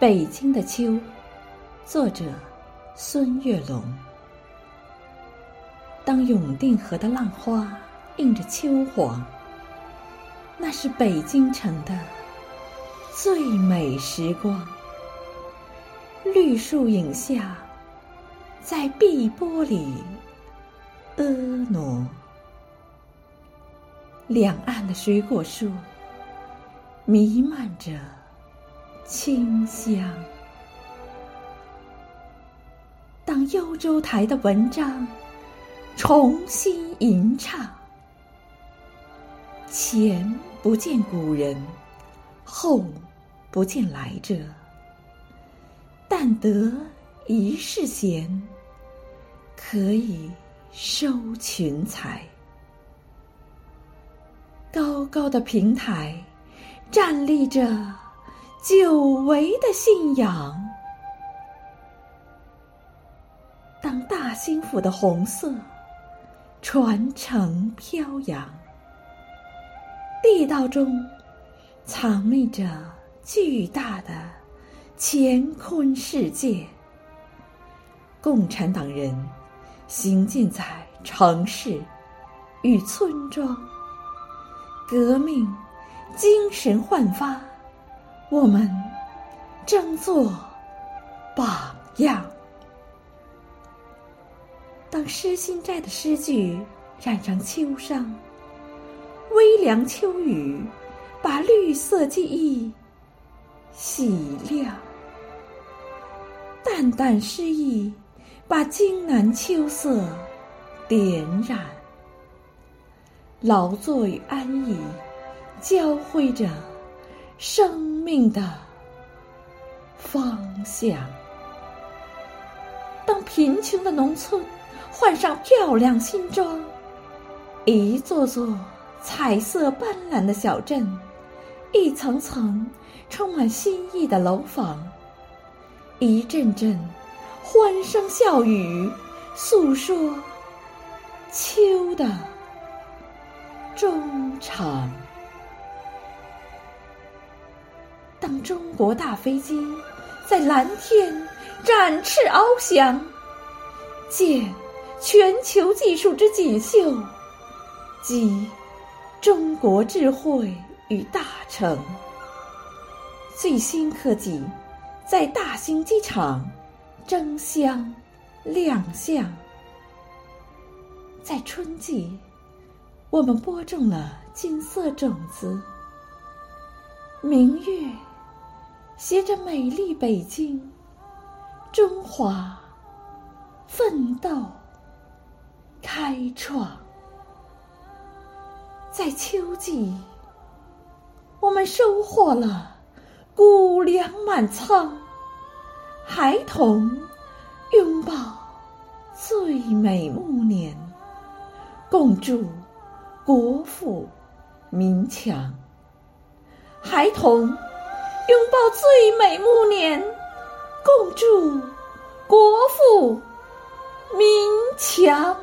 北京的秋，作者孙月龙。当永定河的浪花映着秋黄，那是北京城的最美时光。绿树影下，在碧波里婀娜。两岸的水果树，弥漫着。清香。当幽州台的文章重新吟唱，前不见古人，后不见来者，但得一世闲，可以收群才。高高的平台，站立着。久违的信仰。当大兴府的红色传承飘扬，地道中藏匿着巨大的乾坤世界。共产党人行进在城市与村庄，革命精神焕发。我们争做榜样。当诗心斋的诗句染上秋伤，微凉秋雨把绿色记忆洗亮，淡淡诗意把荆南秋色点染，劳作与安逸交汇着。生命的方向。当贫穷的农村换上漂亮新装，一座座彩色斑斓的小镇，一层层充满新意的楼房，一阵阵欢声笑语，诉说秋的衷肠。中国大飞机在蓝天展翅翱翔，见全球技术之锦绣，集中国智慧与大成，最新科技在大兴机场争相亮相。在春季，我们播种了金色种子，明月。携着美丽北京，中华奋斗开创，在秋季，我们收获了谷粮满仓，孩童拥抱最美暮年，共筑国富民强，孩童。拥抱最美暮年，共祝国富民强。